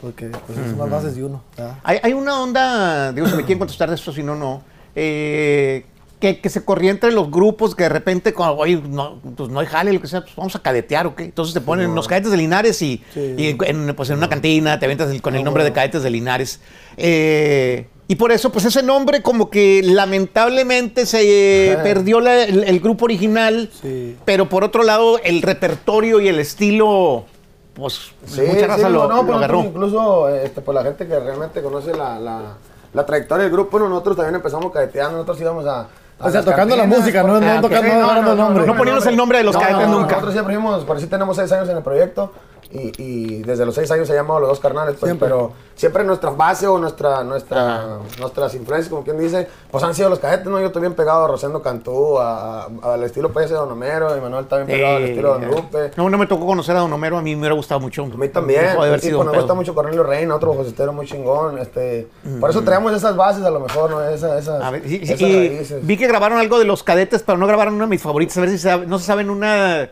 [SPEAKER 4] Porque pues, son las bases de uno.
[SPEAKER 2] Hay, hay una onda, digo, si me quieren contestar de esto, si no, no. eh, que, que se corría entre los grupos que de repente, como, oye, no, pues no hay jale, lo que sea, pues vamos a cadetear, ¿ok? Entonces te ponen los cadetes de Linares y,
[SPEAKER 4] Sí.
[SPEAKER 2] y en, pues en una cantina te aventas el- con el nombre de cadetes de Linares. Eh, y por eso, pues ese nombre como que lamentablemente se eh, perdió la- el, el grupo original,
[SPEAKER 4] Sí.
[SPEAKER 2] pero por otro lado el repertorio y el estilo, pues
[SPEAKER 3] Sí,
[SPEAKER 2] mucha raza lo,
[SPEAKER 3] no,
[SPEAKER 2] lo agarró.
[SPEAKER 3] incluso este, pues la gente que realmente conoce la, la, la trayectoria del grupo, ¿no? nosotros también empezamos cadeteando, nosotros íbamos a...
[SPEAKER 4] O sea, tocando la música, no- no
[SPEAKER 3] Ah,
[SPEAKER 4] tocando- no el nombre.
[SPEAKER 2] No poniéndose el nombre de los cadetes nunca.
[SPEAKER 3] Nosotros siempre fuimos, por así tenemos seis años en el proyecto y, y desde los seis años se llamado Los Dos Carnales, pues,
[SPEAKER 4] Siempre.
[SPEAKER 3] pero siempre nuestra base o nuestra, nuestra, nuestras influencias, como quien dice, pues han sido los cadetes, ¿no? Yo estoy bien pegado a Rosendo Cantú, al estilo pues de Don Homero, y Manuel bien pegado al estilo de Don Lupe.
[SPEAKER 2] No, no me tocó conocer a Don Homero, a mí me hubiera gustado mucho.
[SPEAKER 3] A mí también.
[SPEAKER 2] Haber
[SPEAKER 3] sí,
[SPEAKER 2] sido
[SPEAKER 3] pues, gusta mucho Cornelio Reina, otro vocestero muy chingón. Este, Por eso traemos esas bases a lo mejor, ¿no? Esa, esas,
[SPEAKER 2] A ver, y-
[SPEAKER 3] esas
[SPEAKER 2] y
[SPEAKER 3] raíces.
[SPEAKER 2] vi que grabaron algo de los cadetes, pero no grabaron una de mis favoritas. A ver si sabe- no se saben una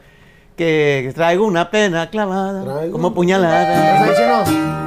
[SPEAKER 2] que traigo una pena clavada,
[SPEAKER 3] Traigo
[SPEAKER 2] como
[SPEAKER 3] ¿Esa
[SPEAKER 2] puñalada.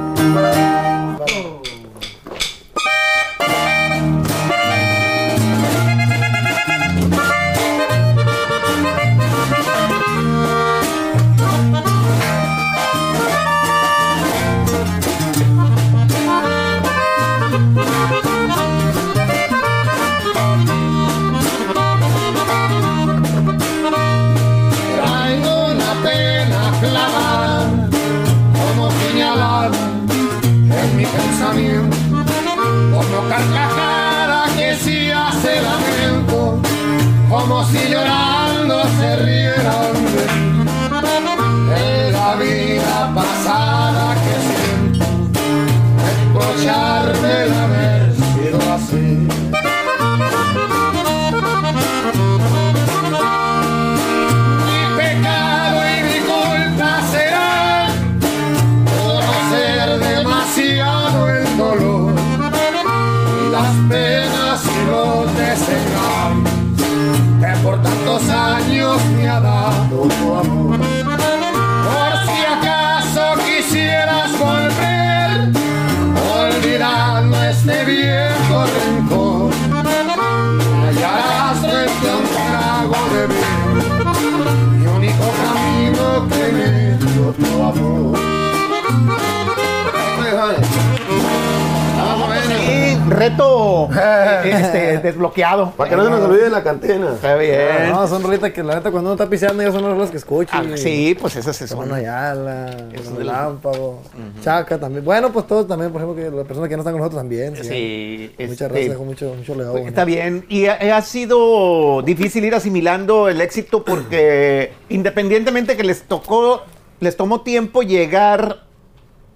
[SPEAKER 2] Reto eh, este, desbloqueado.
[SPEAKER 3] Para que no se nos olvide la cantina.
[SPEAKER 2] Está bien.
[SPEAKER 4] No, son rolitas que la neta cuando uno está piseando ya son las rolas que escucho.
[SPEAKER 2] Ah, sí, pues esas se son.
[SPEAKER 4] Ayala,
[SPEAKER 2] Es
[SPEAKER 4] el
[SPEAKER 2] del-
[SPEAKER 4] Lámpago, Chaca también. Bueno, pues todos también, por ejemplo, que las personas que no están con nosotros también.
[SPEAKER 2] Sí,
[SPEAKER 4] Mucha
[SPEAKER 2] este,
[SPEAKER 4] raza con mucho, mucho legado.
[SPEAKER 2] Pues, Está bien. Y ha, ha sido difícil ir asimilando el éxito porque independientemente que les tocó, les tomó tiempo llegar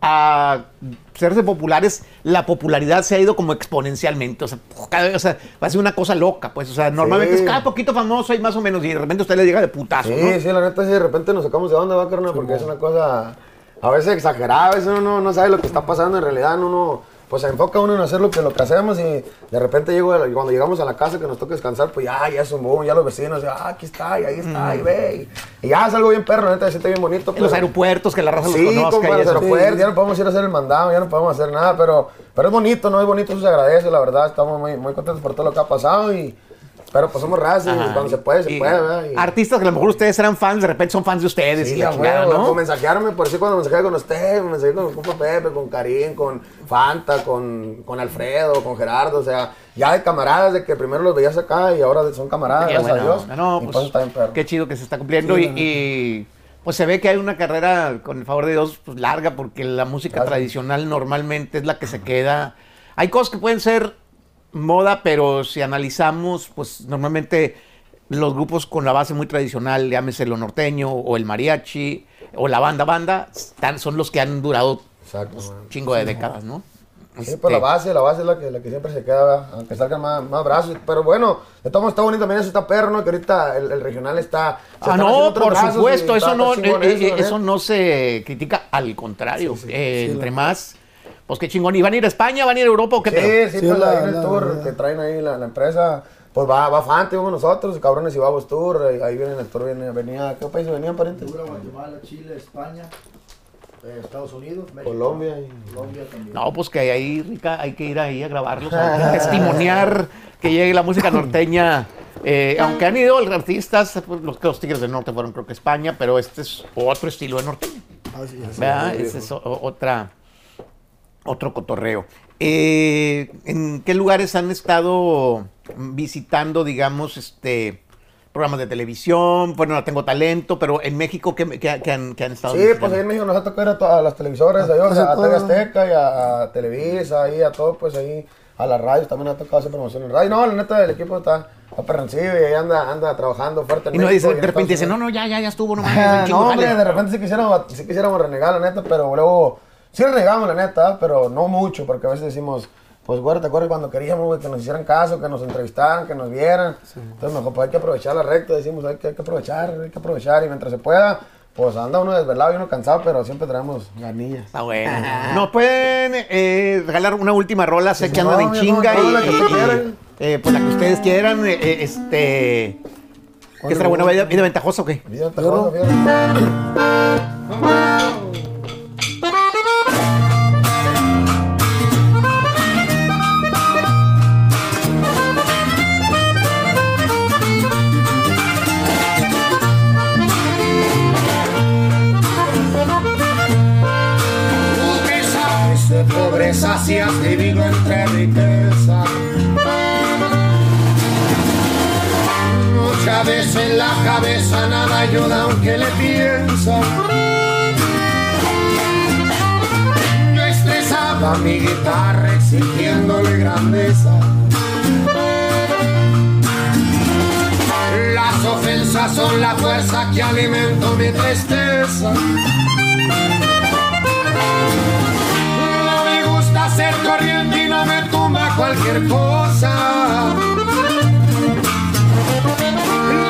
[SPEAKER 2] a serse populares, la popularidad se ha ido como exponencialmente. O sea, cada vez, o sea, va a ser una cosa loca, pues. O sea, normalmente
[SPEAKER 3] Sí.
[SPEAKER 2] es cada poquito famoso y más o menos, y de repente usted le llega de putazo,
[SPEAKER 3] Sí,
[SPEAKER 2] ¿no?
[SPEAKER 3] sí, la neta, sí, de repente nos sacamos de onda, va, carnal, porque es una cosa a veces exagerada, a veces uno no, no sabe lo que está pasando en realidad, uno pues se enfoca uno en hacer lo que, lo que hacemos y de repente llego, a la- cuando llegamos a la casa que nos toca descansar, pues ya, ya es un boom, ya los vecinos, ya, ah, aquí está, y ahí está, y ve, y, y ya es algo bien perro, neta, se siente bien bonito.
[SPEAKER 2] En los
[SPEAKER 3] pero-
[SPEAKER 2] aeropuertos, que la raza
[SPEAKER 3] Sí,
[SPEAKER 2] los conozca.
[SPEAKER 3] compa,
[SPEAKER 2] y
[SPEAKER 3] los aeropuertos, ya no podemos ir a hacer el mandado, ya no podemos hacer nada, pero, pero es bonito, ¿no? Es bonito, eso se agradece, la verdad, estamos muy, muy contentos por todo lo que ha pasado y... Pero pues somos raza y
[SPEAKER 2] Ajá.
[SPEAKER 3] cuando se puede, se
[SPEAKER 2] Y
[SPEAKER 3] puede, ¿verdad? Y-
[SPEAKER 2] Artistas que a lo mejor ustedes eran fans, de repente son fans de ustedes. y
[SPEAKER 3] Sí,
[SPEAKER 2] la
[SPEAKER 3] a
[SPEAKER 2] chingada, ¿no?
[SPEAKER 3] o mensajearme, por eso cuando mensajé con usted, me mensajé con compa Pepe, con Karim, con Fanta, con, con Alfredo, con Gerardo, o sea, ya de camaradas, de que primero los veías acá y ahora son camaradas, gracias
[SPEAKER 2] bueno.
[SPEAKER 3] a Dios.
[SPEAKER 2] No,
[SPEAKER 3] Y
[SPEAKER 2] pues,
[SPEAKER 3] pues está bien perro.
[SPEAKER 2] qué chido que se está cumpliendo y, y, pues se ve que hay una carrera, con el favor de Dios, pues larga, porque la música
[SPEAKER 3] Gracias.
[SPEAKER 2] tradicional normalmente es la que se queda. Hay cosas que pueden ser moda, pero si analizamos, pues normalmente los grupos con la base muy tradicional, llámese lo norteño o el mariachi o la banda banda, están, son los que han durado
[SPEAKER 3] Exacto,
[SPEAKER 2] pues, un chingo de décadas, ¿no?
[SPEAKER 3] Sí,
[SPEAKER 2] Este,
[SPEAKER 3] pues la base, la base es la que, la que siempre se queda, ¿verdad? aunque salgan más, más brazos. Pero bueno, de todos está bonito también, eso está perro, ¿no? Que ahorita el, el regional está.
[SPEAKER 2] Ah, no, por supuesto, eso no, eh,
[SPEAKER 3] eso,
[SPEAKER 2] eh,
[SPEAKER 3] la
[SPEAKER 2] eso no se critica, al contrario. eh, entre más, pues qué chingón. ¿Y van a ir a España, van a ir a Europa o qué pedo?
[SPEAKER 3] Sí, sí,
[SPEAKER 4] Sí,
[SPEAKER 3] pues
[SPEAKER 4] la-
[SPEAKER 3] el
[SPEAKER 4] la-
[SPEAKER 3] tour
[SPEAKER 4] la-
[SPEAKER 3] que traen ahí la, la empresa, pues va, va Fante, vamos nosotros, cabrones y vamos tour, ahí, ahí viene el tour, viene, venía, ¿qué países venían, pariente?
[SPEAKER 5] Guatemala, Chile, España, eh, Estados Unidos, México,
[SPEAKER 3] Colombia y...
[SPEAKER 5] Colombia también.
[SPEAKER 2] No, pues que ahí, Rica, hay que ir ahí a grabarlos, a testimoniar que llegue la música norteña. Eh, aunque han ido artistas, pues, los, los Tigres del Norte fueron creo que España, pero este es otro estilo de norteño.
[SPEAKER 4] Ah, sí, sí.
[SPEAKER 2] ¿verdad? Ese es o- otra, otro cotorreo. Eh, ¿En qué lugares han estado visitando, digamos, este programas de televisión? Bueno, no tengo talento, pero en México, ¿qué, qué- qué han, qué han estado
[SPEAKER 3] Sí,
[SPEAKER 2] visitando?
[SPEAKER 3] pues ahí en México nos ha tocado ir a, to- a las televisoras, ahí, o sea, a TV Azteca y a, a Televisa, ahí a todo, pues ahí, a las radios también ha tocado hacer promoción en radio. No, la neta, el equipo está, perrencido y ahí anda, anda trabajando fuerte en
[SPEAKER 2] Y no
[SPEAKER 3] México
[SPEAKER 2] dice,
[SPEAKER 3] y
[SPEAKER 2] de
[SPEAKER 3] en
[SPEAKER 2] repente dice, no, no, ya, ya, ya estuvo, no mames,
[SPEAKER 3] no, hombre,
[SPEAKER 2] jale".
[SPEAKER 3] de repente sí quisiéramos, sí quisiéramos renegar, la neta, pero luego sí renegamos, la neta, pero no mucho, porque a veces decimos, pues, güey, ¿te acuerdas cuando queríamos güey, que nos hicieran caso, que nos entrevistaran, que nos vieran? Entonces, mejor pues hay que aprovechar la recta, decimos, hay que, hay que aprovechar, hay que aprovechar, y mientras se pueda, pues anda uno desvelado y uno cansado, pero siempre traemos ganillas.
[SPEAKER 2] Está bueno. ¿Nos pueden eh, regalar una última rola? Sé que
[SPEAKER 3] No,
[SPEAKER 2] andan en chinga
[SPEAKER 3] no,
[SPEAKER 2] y,
[SPEAKER 3] la que
[SPEAKER 2] y-
[SPEAKER 3] ustedes
[SPEAKER 2] y,
[SPEAKER 3] quieran.
[SPEAKER 2] eh, pues la que ustedes quieran. eh, eh, este. ¿Qué será buena vida, vida ventajosa o qué?
[SPEAKER 3] Vida ventajosa,
[SPEAKER 7] pobreza si has vivido entre riqueza. Muchas veces en la cabeza nada ayuda aunque le piensa. Yo estresaba mi guitarra exigiéndole grandeza. Las ofensas son la fuerza que alimento mi tristeza. Ser corriente y no me tumba cualquier cosa.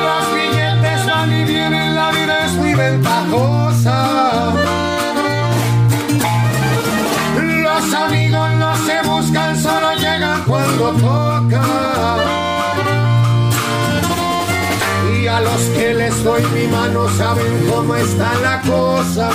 [SPEAKER 7] Los billetes van y vienen, la vida es muy ventajosa. Los amigos no se buscan, solo llegan cuando toca. Y a los que les doy mi mano saben cómo está la cosa.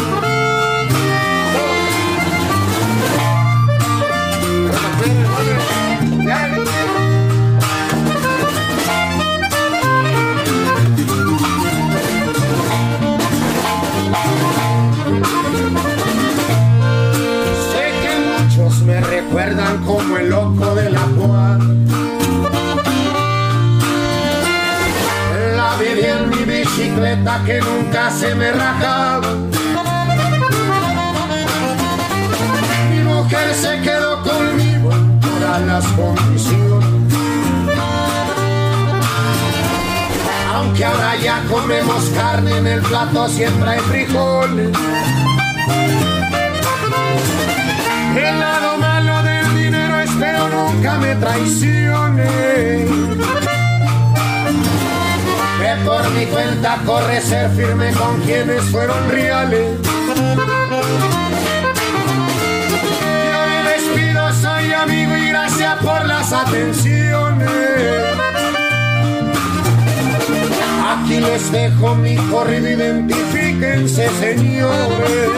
[SPEAKER 7] loco de la Juan. La vi en mi bicicleta que nunca se me rajaba. Mi mujer se quedó conmigo todas las condiciones. Aunque ahora ya comemos carne, en el plato siempre hay frijoles. El lado espero nunca me traicione. Que por mi cuenta corre ser firme con quienes fueron reales. Yo me despido, soy amigo y gracias por las atenciones. Aquí les dejo mi corrido, identifíquense, señores.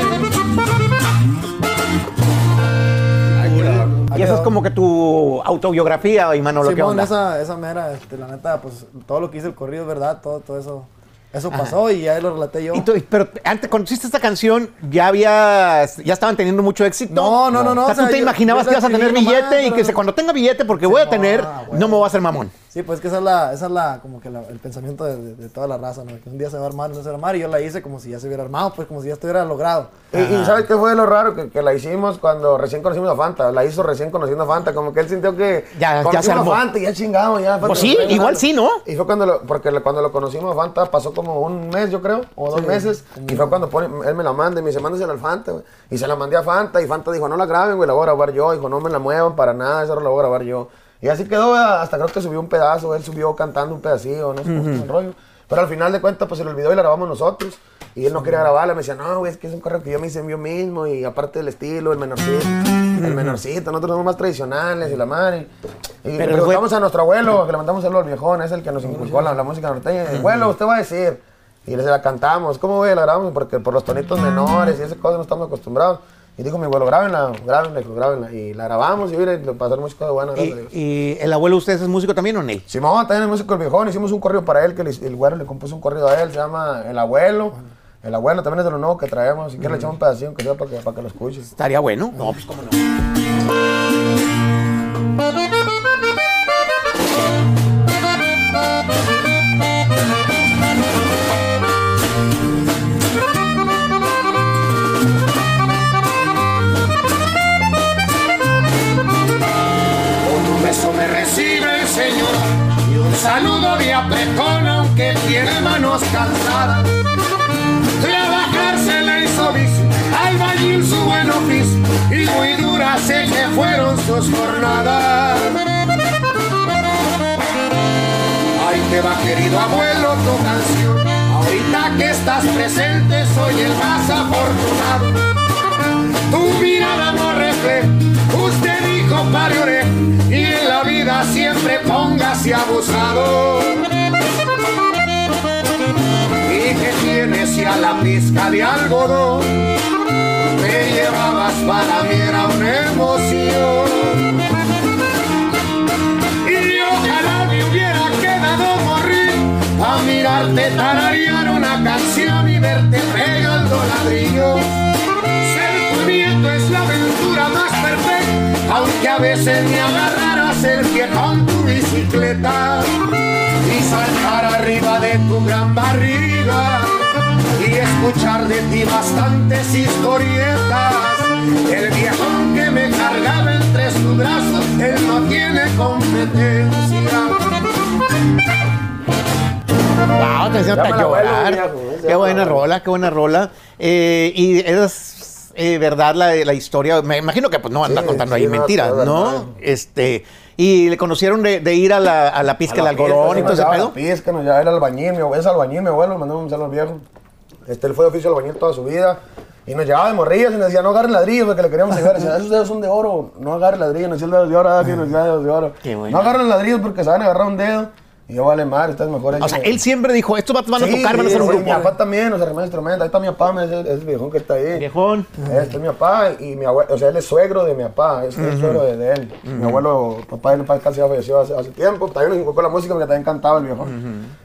[SPEAKER 2] Y esa es como que tu autobiografía, Imanolo, ¿qué
[SPEAKER 4] Simón,
[SPEAKER 2] onda?
[SPEAKER 4] esa, esa mera, este, la neta, pues todo lo que hice el corrido es verdad, todo, todo eso. Eso pasó y ya lo relaté yo.
[SPEAKER 2] Y tú- pero antes, cuando hiciste esta canción, ya había, ya estaban teniendo mucho éxito.
[SPEAKER 4] No, no, no, no,
[SPEAKER 2] O sea,
[SPEAKER 4] o sea,
[SPEAKER 2] tú te
[SPEAKER 4] yo-
[SPEAKER 2] imaginabas
[SPEAKER 4] yo
[SPEAKER 2] que ibas a tener billete y que cuando tenga billete, porque voy a tener,
[SPEAKER 4] no,
[SPEAKER 2] no me voy a hacer mamón.
[SPEAKER 4] Sí, pues que esa es la, esa es la, como que la- el pensamiento de, de- de toda la raza, ¿no? Que un día se va a armar, no se va a armar, y yo la hice como si ya se hubiera armado, pues como si ya estuviera logrado.
[SPEAKER 3] Y, y ¿sabes qué fue lo raro? Que, que la hicimos cuando recién conocimos a Fanta. La hizo recién conociendo a Fanta. Como que él sintió que.
[SPEAKER 2] Ya- ya se armó.
[SPEAKER 3] a Fanta y ya chingamos. Ya, Fanta
[SPEAKER 2] Pues sí, igual sí, ¿no?
[SPEAKER 3] Y fue cuando lo, porque cuando lo conocimos a Fanta pasó como un mes, yo creo, o dos meses. Y fue cuando pone- él me la manda y me dice, mándasela al Fanta, güey. Y se la mandé a Fanta y Fanta dijo, no la graben, güey, la voy a grabar yo. Dijo, no me la muevan para nada, esa la voy a grabar yo. Y así quedó, güey, hasta creo que subió un pedazo, él subió cantando un pedacito, no sé cómo estuvo el rollo. Pero al final de cuentas, pues se le olvidó y la grabamos nosotros. Y él no quería grabarla, me decía, no, güey, es que es un correo que yo me hice yo mismo. Y aparte del estilo, el menorcito, el menorcito, nosotros somos más tradicionales y la madre. Y le preguntamos a nuestro abuelo, que le mandamos saludos al viejón, es el que nos inculcó la, la música norteña. Abuelo, usted va a decir. Y le la cantamos, ¿cómo güey? La grabamos porque por los tonitos menores y esas cosas no estamos acostumbrados. Y dijo mi abuelo, grábenla, grábenla, grábenla. Y la grabamos y le pasaron muchas cosas buenas.
[SPEAKER 2] Y, y el abuelo de ustedes es músico también o Ney?
[SPEAKER 3] Simón, también el músico El Viejón, hicimos un corrido para él, que le- el güero le compuso un corrido a él, se llama El Abuelo. El Abuelo también es de lo nuevo que traemos, si quieres le echamos un pedacito que sea para que, para que lo escuches.
[SPEAKER 2] Estaría bueno. No, pues cómo no.
[SPEAKER 7] Póngase abusado. Y que tienes ya la pizca de algodón, me llevabas para mí era una emoción. Y ojalá me hubiera quedado morir a mirarte tararear una canción y verte pegando ladrillo. Ser tu nieto es la aventura más perfecta, aunque a veces me agarraras el pie con tu bicicleta y saltar arriba de tu gran barriga y escuchar de ti bastantes historietas. El viejo que me cargaba entre sus brazos, él no tiene competencia.
[SPEAKER 2] Wow, te hasta
[SPEAKER 3] abuelo,
[SPEAKER 2] llorar.
[SPEAKER 3] viejo,
[SPEAKER 2] Qué buena rola, qué buena rola. Eh, y es eh, verdad la, la historia. Me imagino que pues no anda
[SPEAKER 3] Sí,
[SPEAKER 2] contando
[SPEAKER 3] sí,
[SPEAKER 2] ahí
[SPEAKER 3] no,
[SPEAKER 2] mentiras, ¿no?
[SPEAKER 3] verdad.
[SPEAKER 2] Este. Y le conocieron de, de ir a la, a la pizca del algodón y todo ese pedo.
[SPEAKER 3] Pizca, nos llevaba el albañil, mi abuelo es albañil, mi abuelo, mandamos un saludo al viejo. Este, él fue de oficio albañil toda su vida. Y nos llevaba de morrillas y nos decía, no agarren ladrillos porque le queríamos llegar. Decía, esos dedos son de oro, no agarren ladrillos, nos decía el dedo de oro, ah, que nos decía dedos de oro.
[SPEAKER 2] Qué bueno.
[SPEAKER 3] No agarren ladrillos porque se van a agarrar un dedo. Y yo, vale, madre, estás mejor.
[SPEAKER 2] O sea, él siempre dijo, estos vatos van a
[SPEAKER 3] Sí,
[SPEAKER 2] tocar, van a
[SPEAKER 3] sí,
[SPEAKER 2] hacer un
[SPEAKER 3] sí,
[SPEAKER 2] grupo.
[SPEAKER 3] Mi papá también, o sea, armaba instrumentos. Ahí está mi papá, me- ese, ese viejón que está ahí.
[SPEAKER 2] Viejón.
[SPEAKER 3] Este es mi papá y mi abuelo, o sea, él es suegro de mi papá, es, es suegro de, de él. Mi abuelo, papá de mi papá casi ya falleció hace, hace tiempo, también nos inculcó la música porque también cantaba el viejo.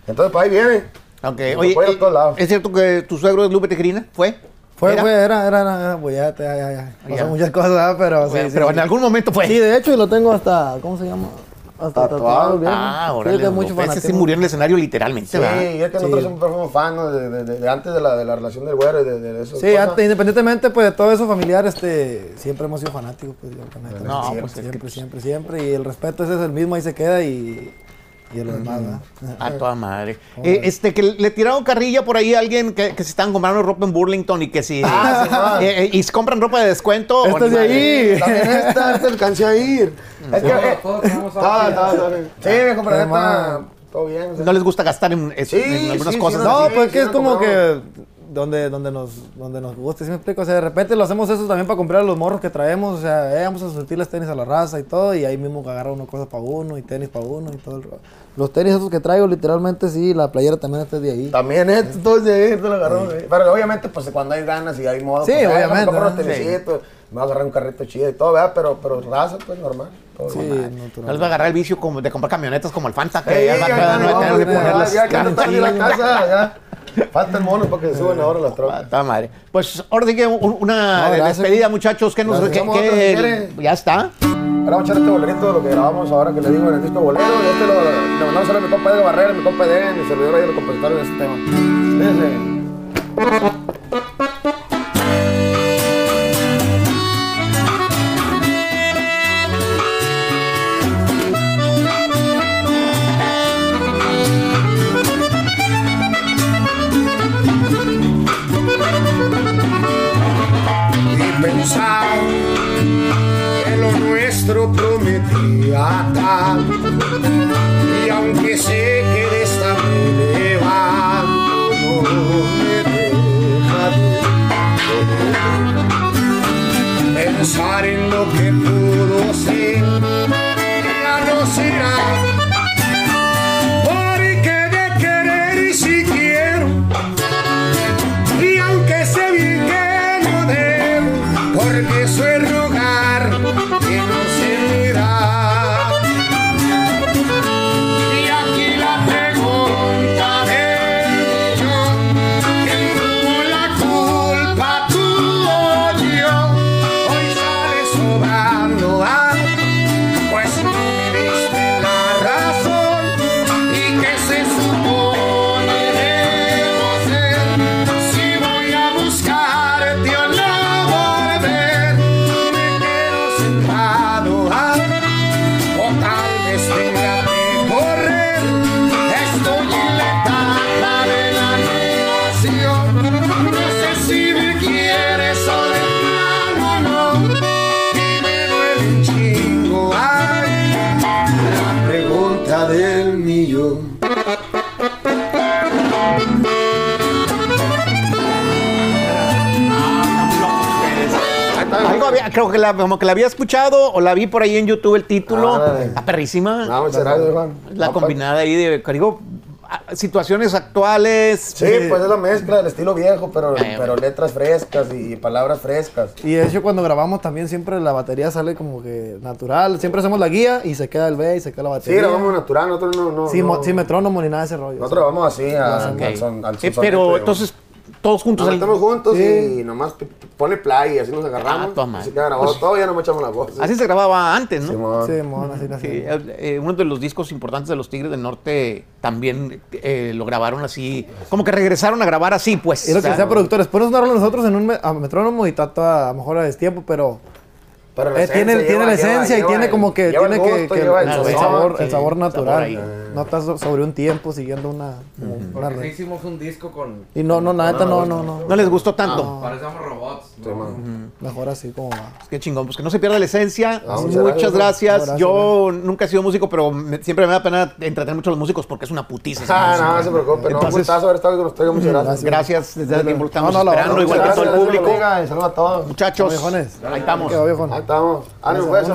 [SPEAKER 3] Entonces, pues ahí viene.
[SPEAKER 2] Ok,
[SPEAKER 3] Nos
[SPEAKER 2] oye,
[SPEAKER 3] a todos lados.
[SPEAKER 2] ¿es cierto que tu suegro es Lupe Tejerina? ¿Fue?
[SPEAKER 4] Fue,
[SPEAKER 2] ¿Era?
[SPEAKER 4] fue, era, era, era, pues ya, ya, ya, ya. Pasó
[SPEAKER 2] Ya.
[SPEAKER 4] muchas cosas, pero sí,
[SPEAKER 2] Bueno,
[SPEAKER 4] sí,
[SPEAKER 2] pero
[SPEAKER 4] sí.
[SPEAKER 2] en algún momento fue.
[SPEAKER 4] Sí, de hecho, y lo tengo hasta, ¿cómo se llama? Hasta
[SPEAKER 3] Tatuado.
[SPEAKER 4] bien.
[SPEAKER 2] Ah,
[SPEAKER 4] Sí,
[SPEAKER 2] órale.
[SPEAKER 4] que mucho
[SPEAKER 2] Ese sí murió en el escenario literalmente,
[SPEAKER 3] Sí,
[SPEAKER 2] ¿verdad?
[SPEAKER 3] y es que nosotros siempre fuimos fans de, de- de- de antes de la, de la relación del güero y de, eso.
[SPEAKER 4] Sí, antes, independientemente pues de todo eso familiar, este, siempre hemos sido fanáticos, pues, yo.
[SPEAKER 2] No,
[SPEAKER 4] siempre,
[SPEAKER 2] pues, es que,
[SPEAKER 4] siempre,
[SPEAKER 2] pues-
[SPEAKER 4] siempre, siempre, y el respeto ese es el mismo, ahí se queda y, y lo demás, ¿verdad?
[SPEAKER 2] A toda madre. Eh, este, que le tiraron carrilla por ahí a alguien que, que se están comprando ropa en Burlington y que si.
[SPEAKER 3] Ah, sí, no.
[SPEAKER 2] eh, eh, y se compran ropa de descuento. ni
[SPEAKER 4] es de ahí.
[SPEAKER 3] También esta, esta alcancé a ir. Es que, eh,
[SPEAKER 8] Todos
[SPEAKER 3] todo. Sí, pero
[SPEAKER 4] Además-
[SPEAKER 3] neta, todo bien. o sea.
[SPEAKER 2] No les gusta gastar en, es-
[SPEAKER 3] Sí,
[SPEAKER 2] en algunas
[SPEAKER 3] sí,
[SPEAKER 2] cosas.
[SPEAKER 3] sí,
[SPEAKER 4] No,
[SPEAKER 3] Sí,
[SPEAKER 4] pues que es
[SPEAKER 3] no
[SPEAKER 4] como que donde, donde, nos, donde nos guste, ¿sí me explico? O sea, de repente lo hacemos eso también para comprar los morros que traemos, o sea, eh, vamos a surtirles tenis a la raza y todo, y ahí mismo agarra uno cosas para uno y tenis para uno y todo el Los tenis esos que traigo, literalmente sí, la playera también está de ahí.
[SPEAKER 3] También esto, todo es de ahí, esto lo agarramos de ahí. Pero obviamente, pues cuando hay ganas y hay modo.
[SPEAKER 4] Sí,
[SPEAKER 3] pues,
[SPEAKER 4] obviamente,
[SPEAKER 3] Me voy a agarrar un carrito chido y todo, ¿verdad? Pero, pero raza, pues normal.
[SPEAKER 4] Sí.
[SPEAKER 2] No les va a agarrar el vicio como de comprar camionetas como el Fanta, que
[SPEAKER 3] Ey,
[SPEAKER 2] ya va
[SPEAKER 3] ya,
[SPEAKER 2] a
[SPEAKER 3] no,
[SPEAKER 2] tener que
[SPEAKER 3] ya, ya, la
[SPEAKER 2] chidas.
[SPEAKER 3] casa, ya. Falta el mono para que se suban ahora las trocas.
[SPEAKER 2] madre. Pues ahora sí que un- una
[SPEAKER 4] No, gracias.
[SPEAKER 2] despedida, muchachos. ¿Qué nos,
[SPEAKER 3] Gracias.
[SPEAKER 2] qué- qué-
[SPEAKER 3] otro, si quiere.
[SPEAKER 2] ya está.
[SPEAKER 3] Ahora vamos a echar este bolerito de lo que grabamos ahora que le digo en el disco bolero. Y este lo, mandamos a mi compa Edgar Barrera, mi compa Eden, mi servidor ahí de los compositores de este tema. Fíjense.
[SPEAKER 2] Creo que la, como que la había escuchado o la vi por ahí en YouTube el título.
[SPEAKER 3] Árale.
[SPEAKER 2] Está perrísima.
[SPEAKER 3] Vamos, será, Juan.
[SPEAKER 2] la
[SPEAKER 3] No, pues,
[SPEAKER 2] combinada ahí de, digo, situaciones actuales.
[SPEAKER 3] Sí, pues es la mezcla del estilo viejo, pero,
[SPEAKER 2] Eh,
[SPEAKER 3] pero letras frescas y palabras frescas.
[SPEAKER 4] Y de hecho cuando grabamos también siempre la batería sale como que natural, siempre hacemos la guía y se queda el B y se queda la
[SPEAKER 3] Sí,
[SPEAKER 4] batería.
[SPEAKER 3] grabamos natural, nosotros no. no
[SPEAKER 4] sin,
[SPEAKER 3] no,
[SPEAKER 4] mo- sin metrónomo ni nada de ese rollo.
[SPEAKER 3] Nosotros vamos así a-
[SPEAKER 2] Ok.
[SPEAKER 3] al son. Al
[SPEAKER 2] Eh,
[SPEAKER 3] sonsonete,
[SPEAKER 2] pero
[SPEAKER 3] digamos.
[SPEAKER 2] entonces, todos juntos.
[SPEAKER 3] Nos metemos juntos
[SPEAKER 4] Sí.
[SPEAKER 3] y nomás pone play y así nos agarramos.
[SPEAKER 2] Ah, madre.
[SPEAKER 3] así queda grabado
[SPEAKER 2] Pues-
[SPEAKER 3] todo y ya nos echamos la voz.
[SPEAKER 2] Así se grababa antes, ¿no?
[SPEAKER 3] Simón.
[SPEAKER 4] Sí, mon, así la
[SPEAKER 2] Sí,
[SPEAKER 4] hacemos.
[SPEAKER 2] eh, uno de los discos importantes de los Tigres del Norte también eh, lo grabaron así, como que regresaron a grabar así, pues.
[SPEAKER 4] Y lo que
[SPEAKER 2] sea,
[SPEAKER 4] productores, pones una rola nosotros en un me- a metrónomo y toda, a lo mejor a destiempo, pero
[SPEAKER 3] Pero la
[SPEAKER 4] eh, tiene,
[SPEAKER 3] esencia
[SPEAKER 4] tiene la
[SPEAKER 3] lleva-
[SPEAKER 4] esencia
[SPEAKER 3] lleva
[SPEAKER 4] y tiene
[SPEAKER 3] el-
[SPEAKER 4] como que
[SPEAKER 3] lleva
[SPEAKER 4] tiene
[SPEAKER 3] el
[SPEAKER 4] que,
[SPEAKER 3] gusto,
[SPEAKER 4] que
[SPEAKER 3] lleva
[SPEAKER 4] el,
[SPEAKER 2] el
[SPEAKER 4] el
[SPEAKER 2] sabor,
[SPEAKER 4] sabor,
[SPEAKER 2] sí,
[SPEAKER 4] el sabor
[SPEAKER 2] sabor
[SPEAKER 4] natural.
[SPEAKER 2] ahí.
[SPEAKER 4] no estás so- sobre un tiempo siguiendo una, una
[SPEAKER 8] Porque sí
[SPEAKER 4] re-
[SPEAKER 8] hicimos un disco con.
[SPEAKER 4] Y no, no, la neta no, no, no.
[SPEAKER 2] No les gustó tanto.
[SPEAKER 8] Parecemos robots. ¿no?
[SPEAKER 3] Simón.
[SPEAKER 4] Mejor así como va.
[SPEAKER 2] Qué chingón, pues que no se pierda la esencia.
[SPEAKER 3] Ah, muchas
[SPEAKER 2] Muchas
[SPEAKER 3] gracias.
[SPEAKER 2] gracias.
[SPEAKER 4] No, gracias,
[SPEAKER 2] Yo nunca he sido músico, pero me- siempre me da pena entretener mucho a los músicos porque es una putiza.
[SPEAKER 3] Ah, no, no se preocupe. No, un
[SPEAKER 2] Entonces-
[SPEAKER 3] gustazo haber estado con ustedes. Muchas gracias.
[SPEAKER 2] Gracias, desde hace tiempo estamos
[SPEAKER 4] No, no,
[SPEAKER 2] esperando, igual que todo el público.
[SPEAKER 3] saludos a todos.
[SPEAKER 2] Muchachos, ahí estamos.
[SPEAKER 3] Estamos. Ánimo, pues,